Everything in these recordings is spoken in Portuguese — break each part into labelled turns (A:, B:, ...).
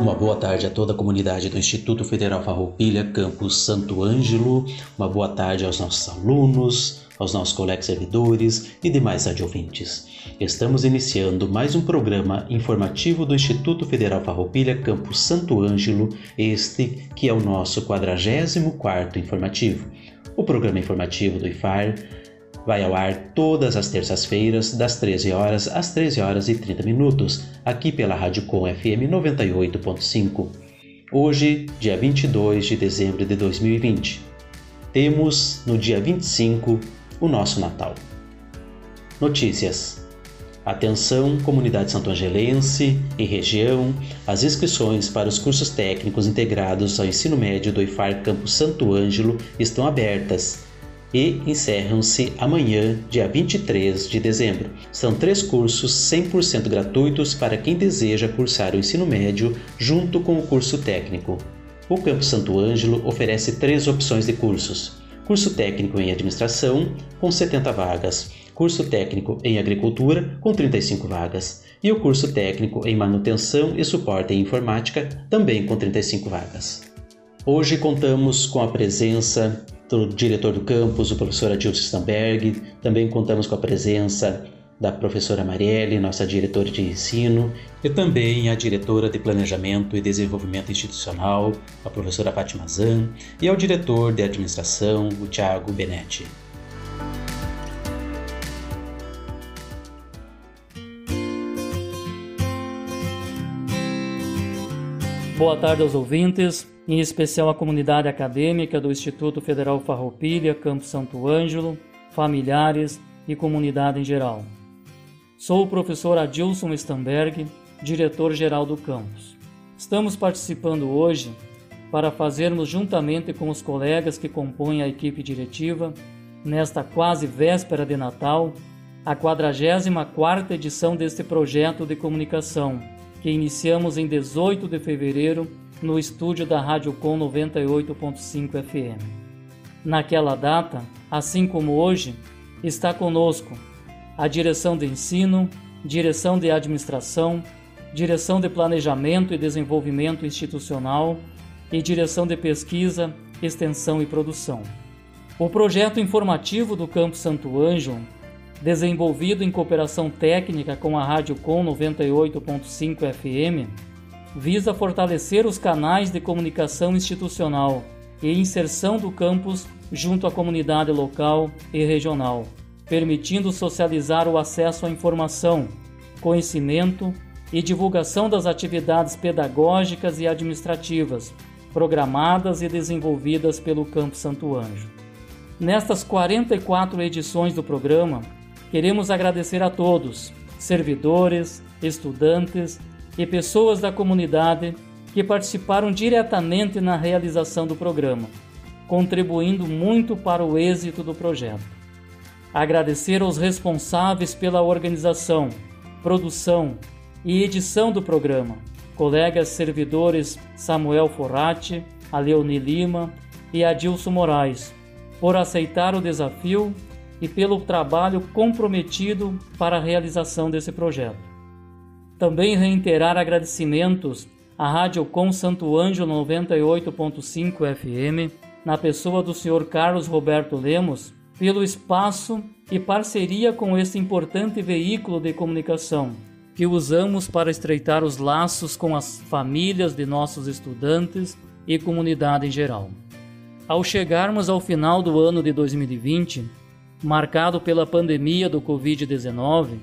A: Uma boa tarde a toda a comunidade do Instituto Federal Farroupilha, Campus Santo Ângelo. Uma boa tarde aos nossos alunos, aos nossos colegas servidores e demais adjuvintes. Estamos iniciando mais um programa informativo do Instituto Federal Farroupilha, Campus Santo Ângelo, este que é o nosso 44º informativo. O programa informativo do IFAR vai ao ar todas as terças-feiras, das 13 horas às 13 horas e 30 minutos, aqui pela Rádio Com FM 98.5. Hoje, dia 22 de dezembro de 2020. Temos, no dia 25, o nosso Natal. Notícias. Atenção, comunidade santo-angelense e região, as inscrições para os cursos técnicos integrados ao ensino médio do IFAR Campo Santo Ângelo estão abertas e encerram-se amanhã, dia 23 de dezembro. São três cursos 100% gratuitos para quem deseja cursar o ensino médio junto com o curso técnico. O Campo Santo Ângelo oferece três opções de cursos: curso técnico em administração, com 70 vagas, curso técnico em agricultura, com 35 vagas, e o curso técnico em manutenção e suporte em informática, também com 35 vagas. Hoje contamos com a presença do diretor do campus, o professor Adilson Stamberg. Também contamos com a presença da professora Marielle, nossa diretora de ensino, e também a diretora de Planejamento e Desenvolvimento Institucional, a professora Fátima Zan, e ao diretor de administração, o Tiago Benetti.
B: Boa tarde aos ouvintes em especial a comunidade acadêmica do Instituto Federal Farroupilha, Campo Santo Ângelo, familiares e comunidade em geral. Sou o professor Adilson Stamberg, diretor-geral do campus. Estamos participando hoje para fazermos, juntamente com os colegas que compõem a equipe diretiva, nesta quase véspera de Natal, a 44ª edição deste projeto de comunicação, que iniciamos em 18 de fevereiro no estúdio da Rádio Com 98.5 FM. Naquela data, assim como hoje, está conosco a direção de ensino, direção de administração, direção de planejamento e desenvolvimento institucional e direção de pesquisa, extensão e produção. O projeto informativo do Campo Santo Ângelo, desenvolvido em cooperação técnica com a Rádio Com 98.5 FM, visa fortalecer os canais de comunicação institucional e inserção do campus junto à comunidade local e regional, permitindo socializar o acesso à informação, conhecimento e divulgação das atividades pedagógicas e administrativas programadas e desenvolvidas pelo Campo Santo Anjo. Nestas 44 edições do programa, queremos agradecer a todos, servidores, estudantes e pessoas da comunidade que participaram diretamente na realização do programa, contribuindo muito para o êxito do projeto. Agradecer aos responsáveis pela organização, produção e edição do programa, colegas servidores Samuel Forratti, Aleoni Lima e Adilson Moraes, por aceitar o desafio e pelo trabalho comprometido para a realização desse projeto. Também reiterar agradecimentos à Rádio Com Santo Anjo 98.5 FM, na pessoa do Sr. Carlos Roberto Lemos, pelo espaço e parceria com este importante veículo de comunicação, que usamos para estreitar os laços com as famílias de nossos estudantes e comunidade em geral. Ao chegarmos ao final do ano de 2020, marcado pela pandemia do Covid-19,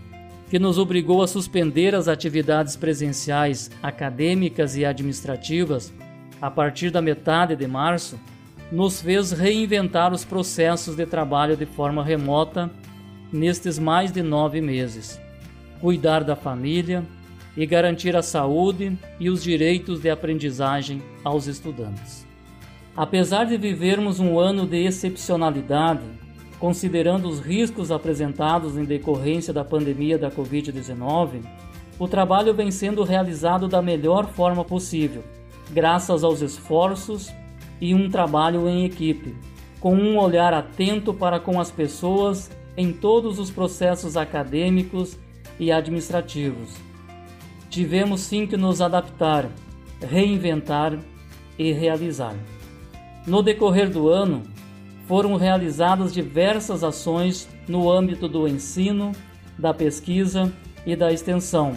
B: que nos obrigou a suspender as atividades presenciais acadêmicas e administrativas a partir da metade de março, nos fez reinventar os processos de trabalho de forma remota nestes mais de nove meses. cuidar da família e garantir a saúde e os direitos de aprendizagem aos estudantes. Apesar de vivermos um ano de excepcionalidade, considerando os riscos apresentados em decorrência da pandemia da Covid-19, o trabalho vem sendo realizado da melhor forma possível, graças aos esforços e um trabalho em equipe, com um olhar atento para com as pessoas em todos os processos acadêmicos e administrativos. Tivemos sim que nos adaptar, reinventar e realizar. No decorrer do ano, foram realizadas diversas ações no âmbito do ensino, da pesquisa e da extensão,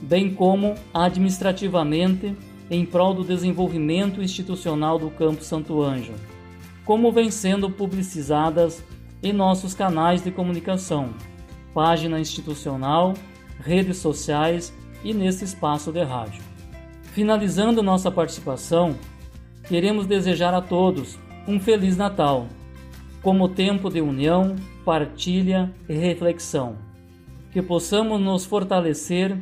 B: bem como administrativamente em prol do desenvolvimento institucional do Campo Santo Anjo, como vem sendo publicizadas em nossos canais de comunicação, página institucional, redes sociais e nesse espaço de rádio. Finalizando nossa participação, queremos desejar a todos um Feliz Natal, como tempo de união, partilha e reflexão que possamos nos fortalecer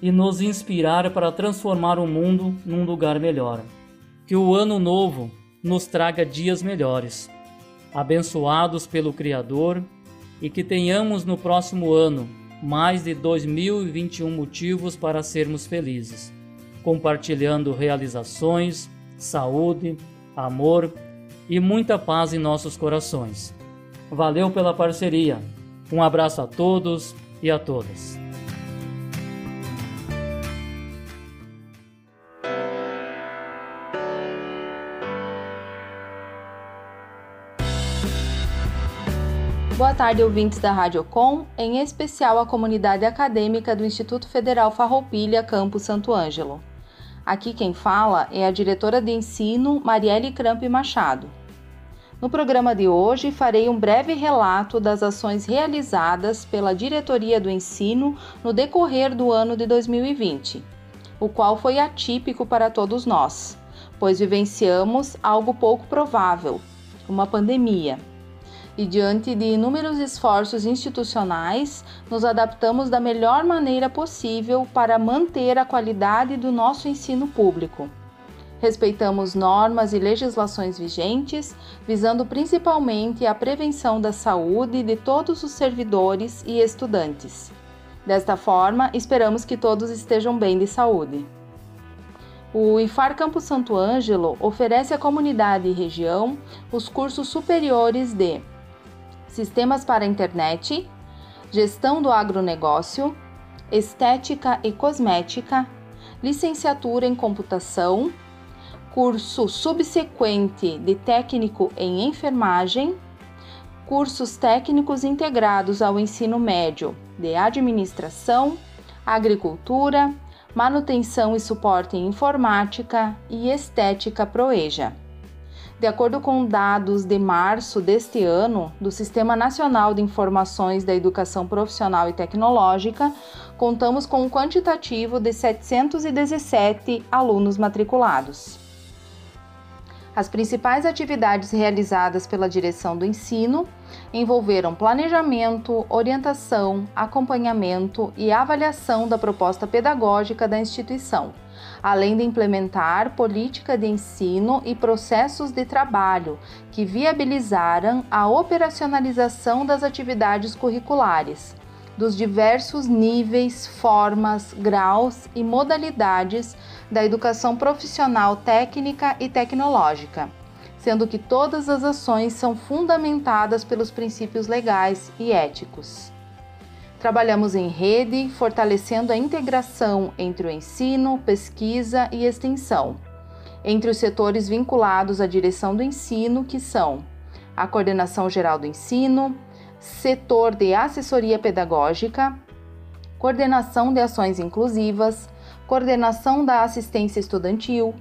B: e nos inspirar para transformar o mundo num lugar melhor. Que o ano novo nos traga dias melhores, abençoados pelo Criador, e que tenhamos no próximo ano mais de 2021 motivos para sermos felizes, compartilhando realizações, saúde, amor e muita paz em nossos corações. Valeu pela parceria. Um abraço a todos e a todas.
C: Boa tarde, ouvintes da Rádio Com, em especial a comunidade acadêmica do Instituto Federal Farroupilha, Campo Santo Ângelo. Aqui quem fala é a diretora de ensino, Marielle Cramp Machado. No programa de hoje, farei um breve relato das ações realizadas pela Diretoria do Ensino no decorrer do ano de 2020, o qual foi atípico para todos nós, pois vivenciamos algo pouco provável, uma pandemia. E diante de inúmeros esforços institucionais, nos adaptamos da melhor maneira possível para manter a qualidade do nosso ensino público. Respeitamos normas e legislações vigentes, visando principalmente a prevenção da saúde de todos os servidores e estudantes. Desta forma, esperamos que todos estejam bem de saúde. O IFAR Campo Santo Ângelo oferece à comunidade e região os cursos superiores de Sistemas para a Internet, Gestão do Agronegócio, Estética e Cosmética, Licenciatura em Computação, curso subsequente de técnico em enfermagem, cursos técnicos integrados ao ensino médio de administração, agricultura, manutenção e suporte em informática e estética proeja. De acordo com dados de março deste ano do Sistema Nacional de Informações da Educação Profissional e Tecnológica, contamos com um quantitativo de 717 alunos matriculados. As principais atividades realizadas pela direção do ensino envolveram planejamento, orientação, acompanhamento e avaliação da proposta pedagógica da instituição, além de implementar política de ensino e processos de trabalho que viabilizaram a operacionalização das atividades curriculares dos diversos níveis, formas, graus e modalidades da educação profissional técnica e tecnológica, sendo que todas as ações são fundamentadas pelos princípios legais e éticos. Trabalhamos em rede, fortalecendo a integração entre o ensino, pesquisa e extensão, entre os setores vinculados à direção do ensino, que são a Coordenação Geral do Ensino, Setor de Assessoria Pedagógica, Coordenação de Ações Inclusivas, coordenação da assistência estudantil,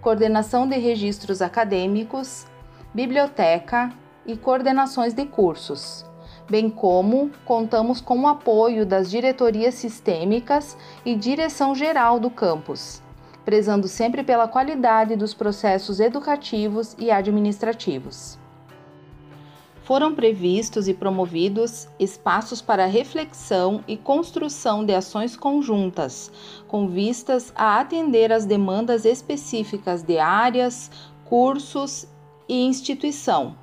C: coordenação de registros acadêmicos, biblioteca e coordenações de cursos, bem como contamos com o apoio das diretorias sistêmicas e direção geral do campus, prezando sempre pela qualidade dos processos educativos e administrativos. Foram previstos e promovidos espaços para reflexão e construção de ações conjuntas, com vistas a atender às demandas específicas de áreas, cursos e instituição,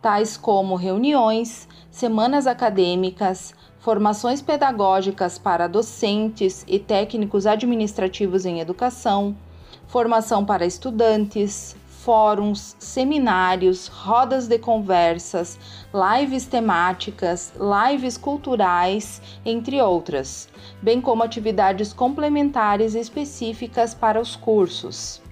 C: tais como reuniões, semanas acadêmicas, formações pedagógicas para docentes e técnicos administrativos em educação, formação para estudantes, fóruns, seminários, rodas de conversas, lives temáticas, lives culturais, entre outras, bem como atividades complementares específicas para os cursos.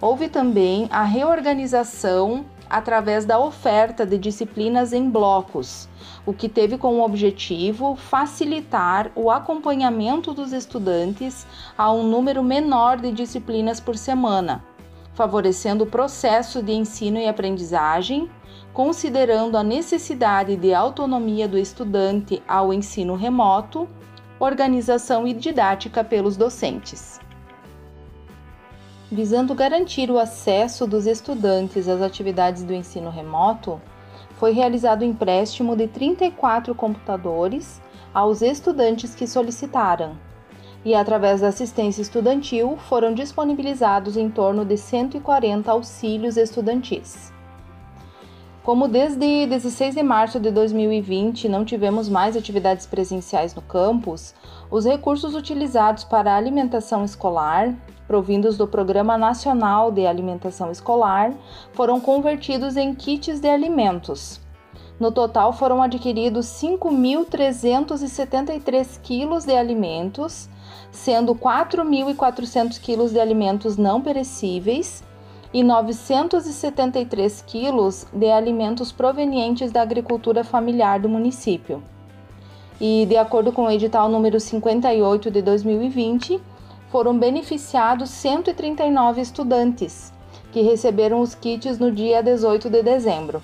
C: Houve também a reorganização através da oferta de disciplinas em blocos, o que teve como objetivo facilitar o acompanhamento dos estudantes a um número menor de disciplinas por semana favorecendo o processo de ensino e aprendizagem, considerando a necessidade de autonomia do estudante ao ensino remoto, organização e didática pelos docentes. Visando garantir o acesso dos estudantes às atividades do ensino remoto, foi realizado o empréstimo de 34 computadores aos estudantes que solicitaram, e, através da assistência estudantil, foram disponibilizados em torno de 140 auxílios estudantis. Como desde 16 de março de 2020 não tivemos mais atividades presenciais no campus, os recursos utilizados para a alimentação escolar, provindos do Programa Nacional de Alimentação Escolar, foram convertidos em kits de alimentos. No total foram adquiridos 5.373 quilos de alimentos sendo 4.400 quilos de alimentos não perecíveis e 973 quilos de alimentos provenientes da agricultura familiar do município. E, de acordo com o edital número 58 de 2020, foram beneficiados 139 estudantes, que receberam os kits no dia 18 de dezembro.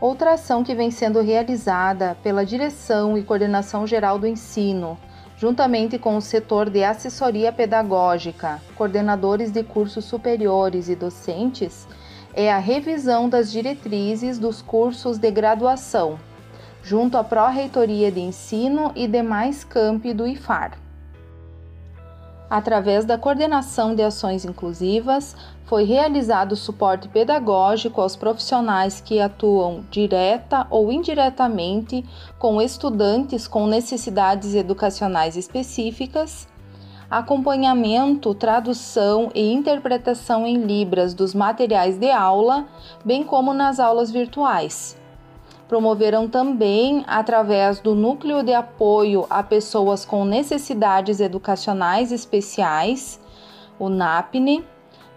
C: Outra ação que vem sendo realizada pela Direção e Coordenação Geral do Ensino, juntamente com o setor de assessoria pedagógica, coordenadores de cursos superiores e docentes, é a revisão das diretrizes dos cursos de graduação, junto à Pró-Reitoria de Ensino e demais campi do IFAR. Através da coordenação de ações inclusivas, foi realizado suporte pedagógico aos profissionais que atuam direta ou indiretamente com estudantes com necessidades educacionais específicas, acompanhamento, tradução e interpretação em Libras dos materiais de aula, bem como nas aulas virtuais promoveram também, através do Núcleo de Apoio a Pessoas com Necessidades Educacionais Especiais, o NAPNE,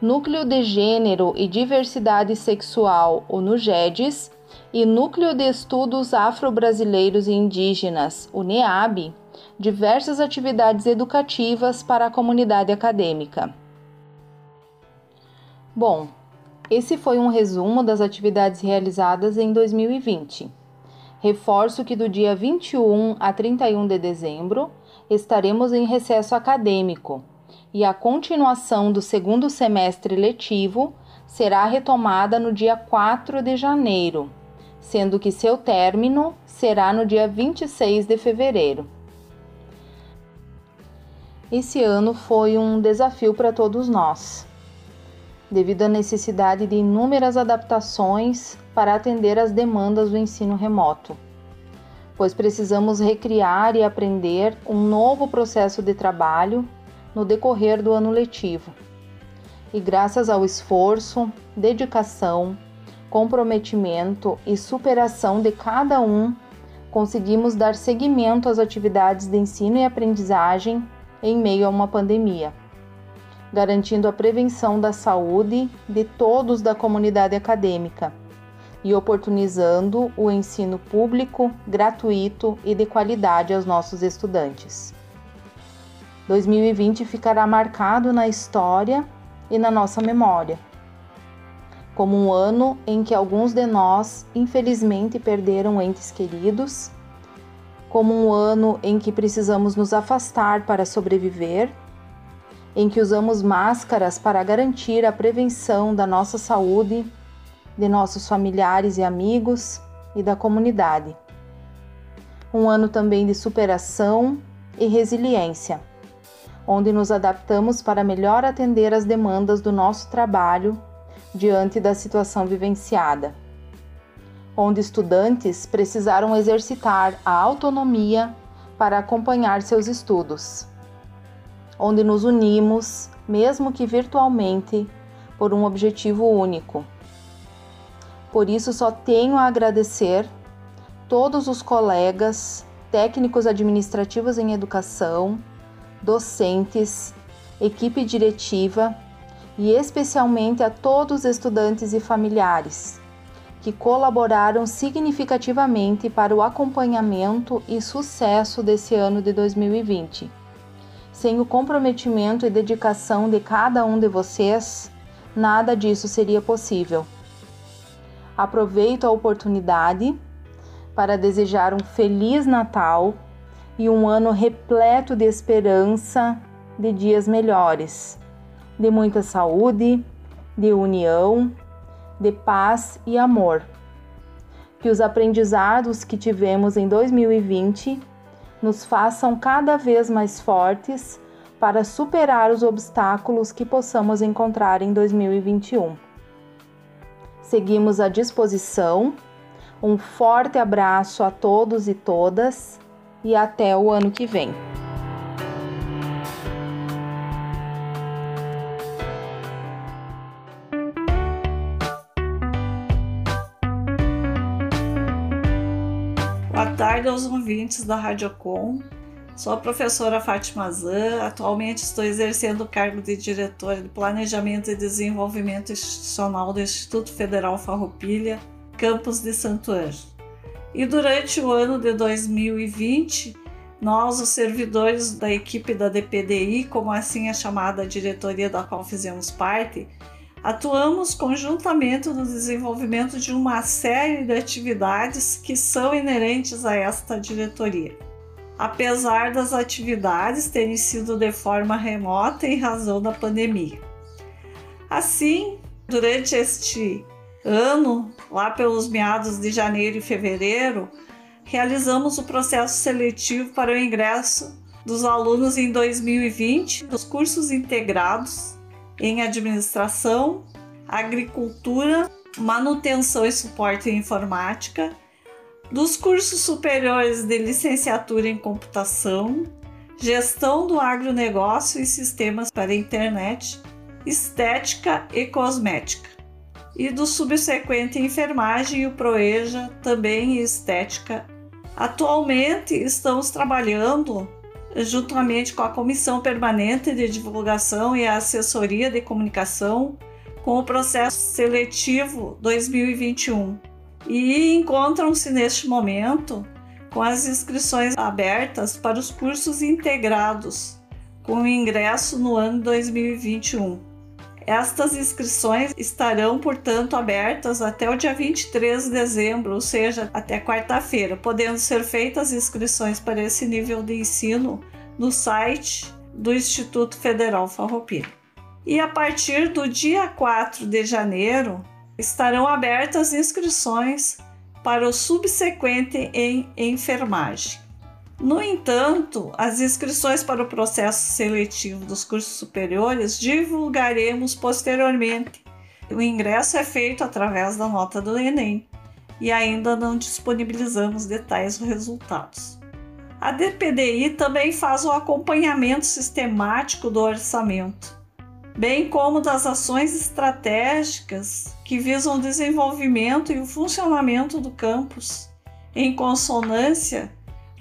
C: Núcleo de Gênero e Diversidade Sexual, o NUGEDES, e Núcleo de Estudos Afro-Brasileiros e Indígenas, o NEAB, diversas atividades educativas para a comunidade acadêmica. Bom, esse foi um resumo das atividades realizadas em 2020. Reforço que do dia 21 a 31 de dezembro estaremos em recesso acadêmico e a continuação do segundo semestre letivo será retomada no dia 4 de janeiro, sendo que seu término será no dia 26 de fevereiro. Esse ano foi um desafio para todos nós devido à necessidade de inúmeras adaptações para atender às demandas do ensino remoto, pois precisamos recriar e aprender um novo processo de trabalho no decorrer do ano letivo. E graças ao esforço, dedicação, comprometimento e superação de cada um, conseguimos dar seguimento às atividades de ensino e aprendizagem em meio a uma pandemia garantindo a prevenção da saúde de todos da comunidade acadêmica e oportunizando o ensino público, gratuito e de qualidade aos nossos estudantes. 2020 ficará marcado na história e na nossa memória, como um ano em que alguns de nós, infelizmente, perderam entes queridos, como um ano em que precisamos nos afastar para sobreviver em que usamos máscaras para garantir a prevenção da nossa saúde, de nossos familiares e amigos e da comunidade. Um ano também de superação e resiliência, onde nos adaptamos para melhor atender às demandas do nosso trabalho diante da situação vivenciada. Onde estudantes precisaram exercitar a autonomia para acompanhar seus estudos. Onde nos unimos, mesmo que virtualmente, por um objetivo único. Por isso, só tenho a agradecer todos os colegas, técnicos administrativos em educação, docentes, equipe diretiva e especialmente a todos os estudantes e familiares que colaboraram significativamente para o acompanhamento e sucesso desse ano de 2020. Sem o comprometimento e dedicação de cada um de vocês, nada disso seria possível. Aproveito a oportunidade para desejar um feliz Natal e um ano repleto de esperança, de dias melhores, de muita saúde, de união, de paz e amor. Que os aprendizados que tivemos em 2020 nos façam cada vez mais fortes para superar os obstáculos que possamos encontrar em 2021. Seguimos à disposição. Um forte abraço a todos e todas e até o ano que vem.
D: Boa tarde aos ouvintes da Radiocom. Sou a professora Fátima Zan. Atualmente estou exercendo o cargo de diretora de Planejamento e Desenvolvimento Institucional do Instituto Federal Farroupilha, campus de Santo Anjo. E durante o ano de 2020, nós, os servidores da equipe da DPDI, como assim é chamada a diretoria da qual fizemos parte, Atuamos conjuntamente no desenvolvimento de uma série de atividades que são inerentes a esta diretoria. Apesar das atividades terem sido de forma remota em razão da pandemia. Assim, durante este ano, lá pelos meados de janeiro e fevereiro, realizamos o processo seletivo para o ingresso dos alunos em 2020 nos cursos integrados em administração, agricultura, manutenção e suporte em informática, dos cursos superiores de licenciatura em computação, gestão do agronegócio e sistemas para a internet, estética e cosmética, e do subsequente enfermagem e o Proeja também em estética. Atualmente estamos trabalhando juntamente com a Comissão Permanente de Divulgação e Assessoria de Comunicação, com o processo seletivo 2021 e encontram-se neste momento com as inscrições abertas para os cursos integrados com ingresso no ano 2021. Estas inscrições estarão, portanto, abertas até o dia 23 de dezembro, ou seja, até quarta-feira, podendo ser feitas inscrições para esse nível de ensino no site do Instituto Federal Farroupilha. E a partir do dia 4 de janeiro estarão abertas inscrições para o subsequente em enfermagem. No entanto, as inscrições para o processo seletivo dos cursos superiores divulgaremos posteriormente. O ingresso é feito através da nota do Enem e ainda não disponibilizamos detalhes dos resultados. A DPDI também faz o acompanhamento sistemático do orçamento, bem como das ações estratégicas que visam o desenvolvimento e o funcionamento do campus, em consonância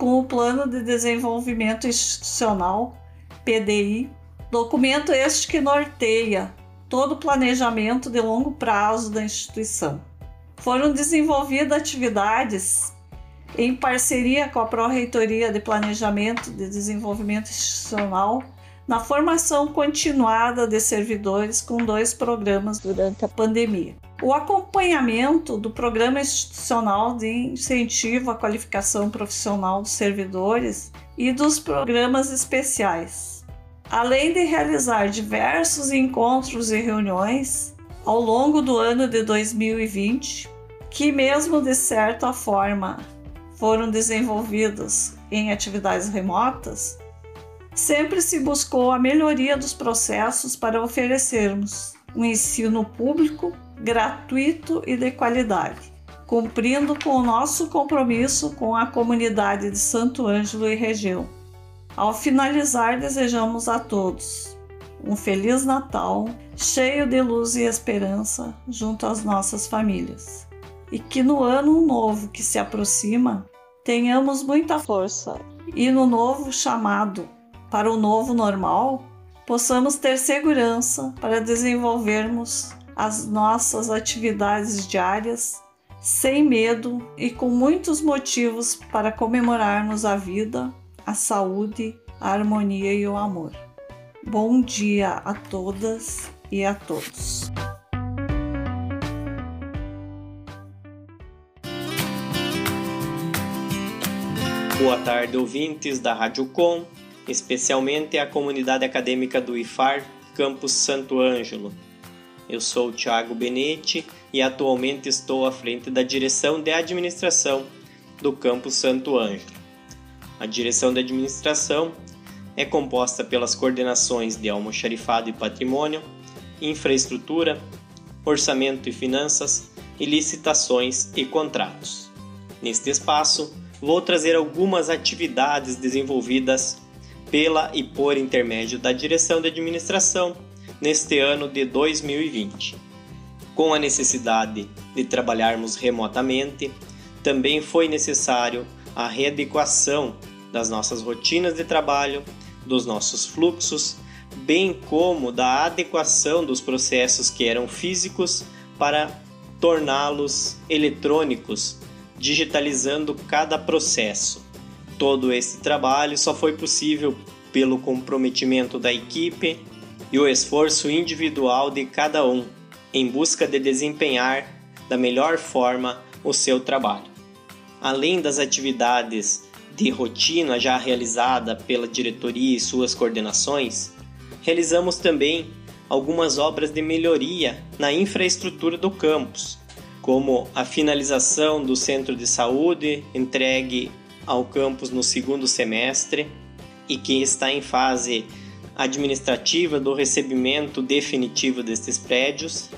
D: com o Plano de Desenvolvimento Institucional, PDI, documento este que norteia todo o planejamento de longo prazo da instituição. Foram desenvolvidas atividades em parceria com a Pró-Reitoria de Planejamento de Desenvolvimento Institucional na formação continuada de servidores com dois programas durante a pandemia o acompanhamento do Programa Institucional de Incentivo à Qualificação Profissional dos Servidores e dos programas especiais. Além de realizar diversos encontros e reuniões, ao longo do ano de 2020, que, mesmo de certa forma, foram desenvolvidos em atividades remotas, sempre se buscou a melhoria dos processos para oferecermos um ensino público, gratuito e de qualidade, cumprindo com o nosso compromisso com a comunidade de Santo Ângelo e região. Ao finalizar, desejamos a todos um Feliz Natal, cheio de luz e esperança junto às nossas famílias. E que no ano novo que se aproxima, tenhamos muita força e no novo chamado para o novo normal, possamos ter segurança para desenvolvermos as nossas atividades diárias sem medo e com muitos motivos para comemorarmos a vida, a saúde, a harmonia e o amor. Bom dia a todas e a todos.
E: Boa tarde, ouvintes da Rádio Com, especialmente a comunidade acadêmica do IFAR, Campus Santo Ângelo. Eu sou o Thiago Benetti e atualmente estou à frente da direção de administração do Campus Santo Ângelo. A direção de administração é composta pelas coordenações de almoxarifado e patrimônio, infraestrutura, orçamento e finanças e licitações e contratos. Neste espaço, vou trazer algumas atividades desenvolvidas pela e por intermédio da direção de administração neste ano de 2020. Com a necessidade de trabalharmos remotamente, também foi necessário a readequação das nossas rotinas de trabalho dos nossos fluxos, bem como da adequação dos processos que eram físicos para torná-los eletrônicos, digitalizando cada processo. Todo esse trabalho só foi possível pelo comprometimento da equipe e o esforço individual de cada um em busca de desempenhar da melhor forma o seu trabalho. Além das atividades de rotina já realizada pela diretoria e suas coordenações, realizamos também algumas obras de melhoria na infraestrutura do campus, como a finalização do centro de saúde entregue ao campus no segundo semestre e que está em fase administrativa do recebimento definitivo destes prédios,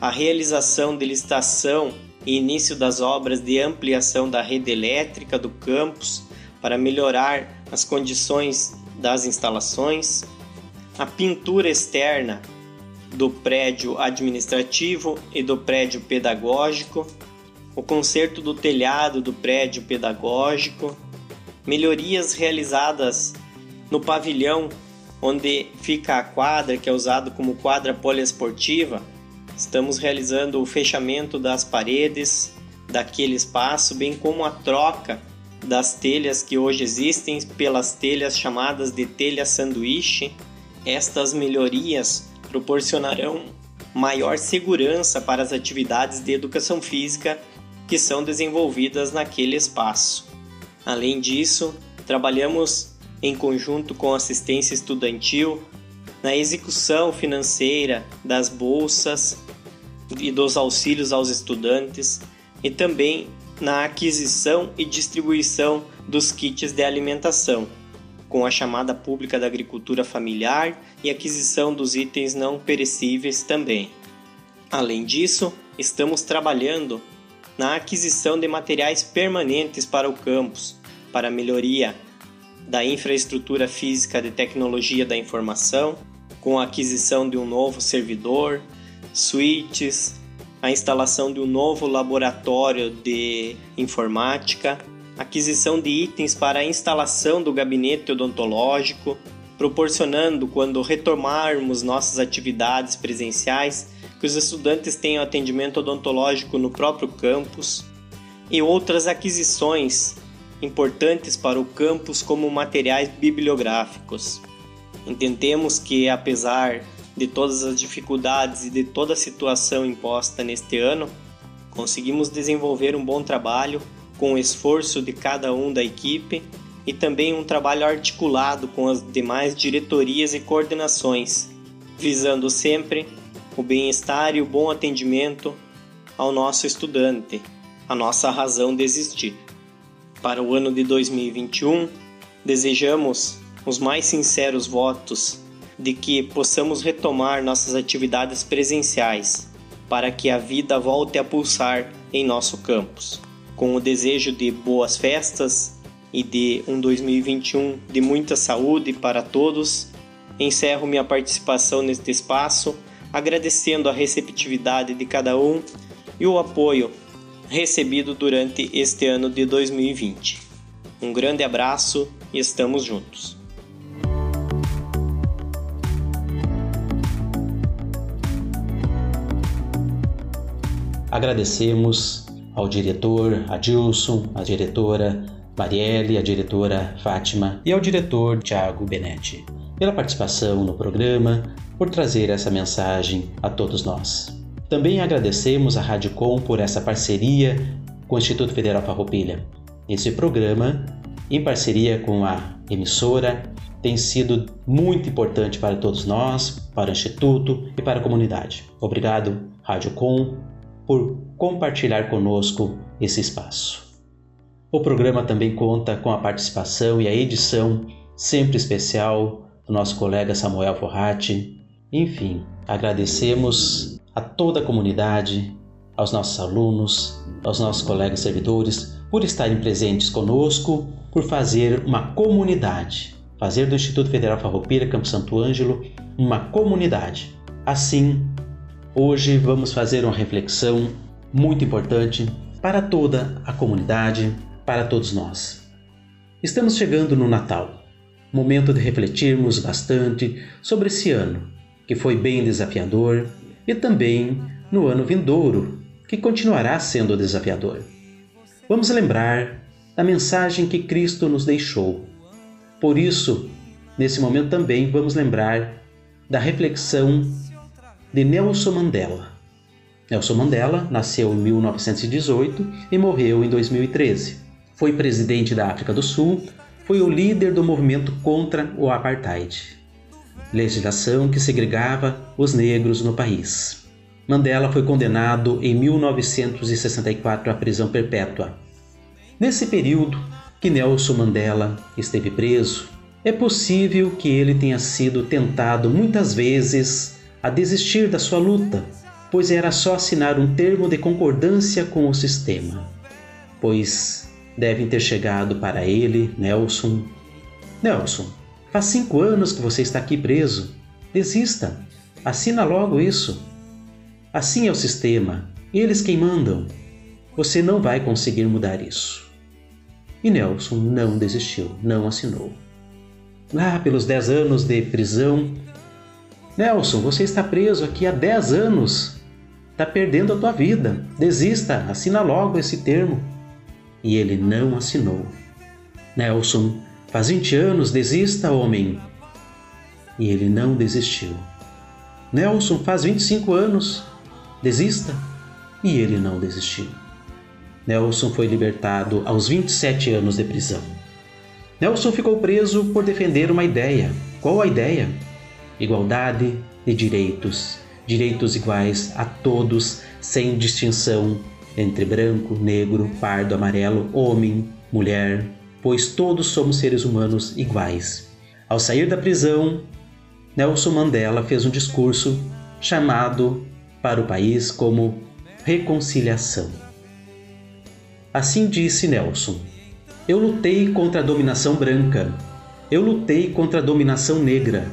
E: a realização de licitação e início das obras de ampliação da rede elétrica do campus para melhorar as condições das instalações, a pintura externa do prédio administrativo e do prédio pedagógico, o conserto do telhado do prédio pedagógico, melhorias realizadas no pavilhão onde fica a quadra, que é usado como quadra poliesportiva. Estamos realizando o fechamento das paredes daquele espaço, bem como a troca das telhas que hoje existem pelas telhas chamadas de telha sanduíche. Estas melhorias proporcionarão maior segurança para as atividades de educação física que são desenvolvidas naquele espaço. Além disso, trabalhamos em conjunto com assistência estudantil na execução financeira das bolsas e dos auxílios aos estudantes e também na aquisição e distribuição dos kits de alimentação, com a chamada pública da agricultura familiar e aquisição dos itens não perecíveis também. Além disso, estamos trabalhando na aquisição de materiais permanentes para o campus, para melhoria da infraestrutura física de tecnologia da informação, com a aquisição de um novo servidor, switches, a instalação de um novo laboratório de informática, aquisição de itens para a instalação do gabinete odontológico, proporcionando, quando retomarmos nossas atividades presenciais, que os estudantes tenham atendimento odontológico no próprio campus, e outras aquisições importantes para o campus, como materiais bibliográficos. Entendemos que, apesar de todas as dificuldades e de toda a situação imposta neste ano, conseguimos desenvolver um bom trabalho com o esforço de cada um da equipe e também um trabalho articulado com as demais diretorias e coordenações, visando sempre o bem-estar e o bom atendimento ao nosso estudante, a nossa razão de existir. Para o ano de 2021, desejamos os mais sinceros votos de que possamos retomar nossas atividades presenciais para que a vida volte a pulsar em nosso campus. Com o desejo de boas festas e de um 2021 de muita saúde para todos, encerro minha participação neste espaço agradecendo a receptividade de cada um e o apoio recebido durante este ano de 2020. Um grande abraço e estamos juntos.
A: Agradecemos ao diretor Adilson, à diretora Marielle, à diretora Fátima e ao diretor Tiago Benetti pela participação no programa, por trazer essa mensagem a todos nós. Também agradecemos à Radicom por essa parceria com o Instituto Federal Farroupilha. Esse programa, em parceria com a emissora, tem sido muito importante para todos nós, para o Instituto e para a comunidade. Obrigado, Radiocom, por compartilhar conosco esse espaço. O programa também conta com a participação e a edição sempre especial do nosso colega Samuel Forratti. Enfim, agradecemos a toda a comunidade, aos nossos alunos, aos nossos colegas servidores por estarem presentes conosco, por fazer uma comunidade, fazer do Instituto Federal Farroupilha Campo Santo Ângelo uma comunidade. Assim, hoje vamos fazer uma reflexão muito importante para toda a comunidade, para todos nós. Estamos chegando no Natal, momento de refletirmos bastante sobre esse ano, que foi bem desafiador e também no ano vindouro, que continuará sendo desafiador. Vamos lembrar da mensagem que Cristo nos deixou. Por isso, nesse momento também vamos lembrar da reflexão de Nelson Mandela. Nelson Mandela nasceu em 1918 e morreu em 2013. Foi presidente da África do Sul, foi o líder do movimento contra o apartheid legislação que segregava os negros no país. Mandela foi condenado em 1964 à prisão perpétua. Nesse período que Nelson Mandela esteve preso, é possível que ele tenha sido tentado muitas vezes a desistir da sua luta, pois era só assinar um termo de concordância com o sistema. Pois devem ter chegado para ele, Nelson: Nelson, Faz cinco anos que você está aqui preso. Desista. Assina logo isso. Assim é o sistema. Eles quem mandam. Você não vai conseguir mudar isso. E Nelson não desistiu, não assinou. Lá pelos dez anos de prisão, Nelson, você está preso aqui há dez anos. Está perdendo a tua vida. Desista, assina logo esse termo. E ele não assinou. Nelson Faz 20 anos, desista, homem. E ele não desistiu. Nelson, faz 25 anos, desista. E ele não desistiu. Nelson foi libertado aos 27 anos de prisão. Nelson ficou preso por defender uma ideia. Qual a ideia? Igualdade de direitos, direitos iguais a todos, sem distinção entre branco, negro, pardo, amarelo, homem, mulher, pois todos somos seres humanos iguais. Ao sair da prisão, Nelson Mandela fez um discurso chamado para o país como reconciliação. Assim disse Nelson: Eu lutei contra a dominação branca, eu lutei contra a dominação negra,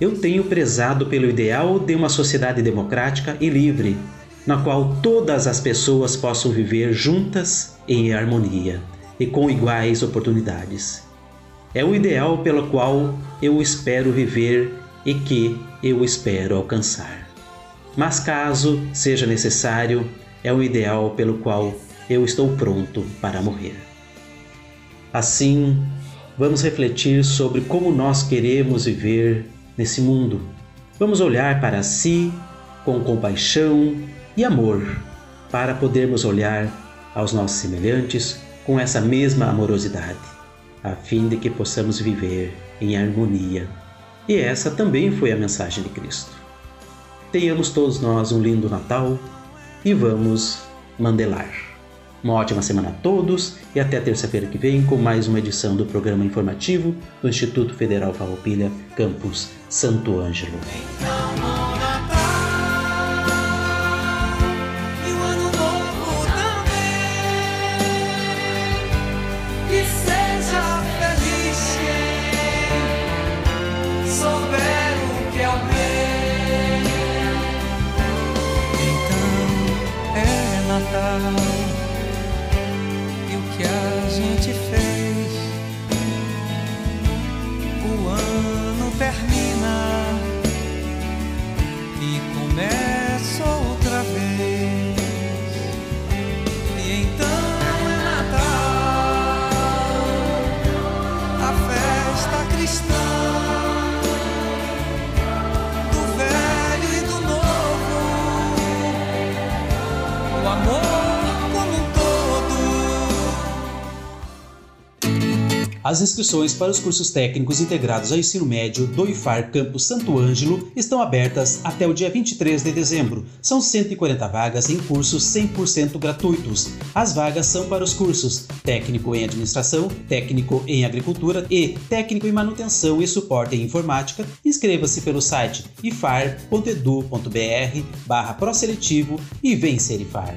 A: eu tenho prezado pelo ideal de uma sociedade democrática e livre, na qual todas as pessoas possam viver juntas em harmonia e com iguais oportunidades. É o ideal pelo qual eu espero viver e que eu espero alcançar. Mas caso seja necessário, é o ideal pelo qual eu estou pronto para morrer. Assim, vamos refletir sobre como nós queremos viver nesse mundo. Vamos olhar para si com compaixão e amor, para podermos olhar aos nossos semelhantes com essa mesma amorosidade, a fim de que possamos viver em harmonia. E essa também foi a mensagem de Cristo. tenhamos todos nós um lindo Natal e vamos mandelar. Uma ótima semana a todos e até terça-feira que vem com mais uma edição do programa informativo do Instituto Federal Farroupilha, campus Santo Ângelo. As inscrições para os cursos técnicos integrados ao ensino médio do IFAR Campus Santo Ângelo estão abertas até o dia 23 de dezembro. São 140 vagas em cursos 100% gratuitos. As vagas são para os cursos técnico em administração, técnico em agricultura e técnico em manutenção e suporte em informática. Inscreva-se pelo site ifar.edu.br/proseletivo e vem ser IFAR.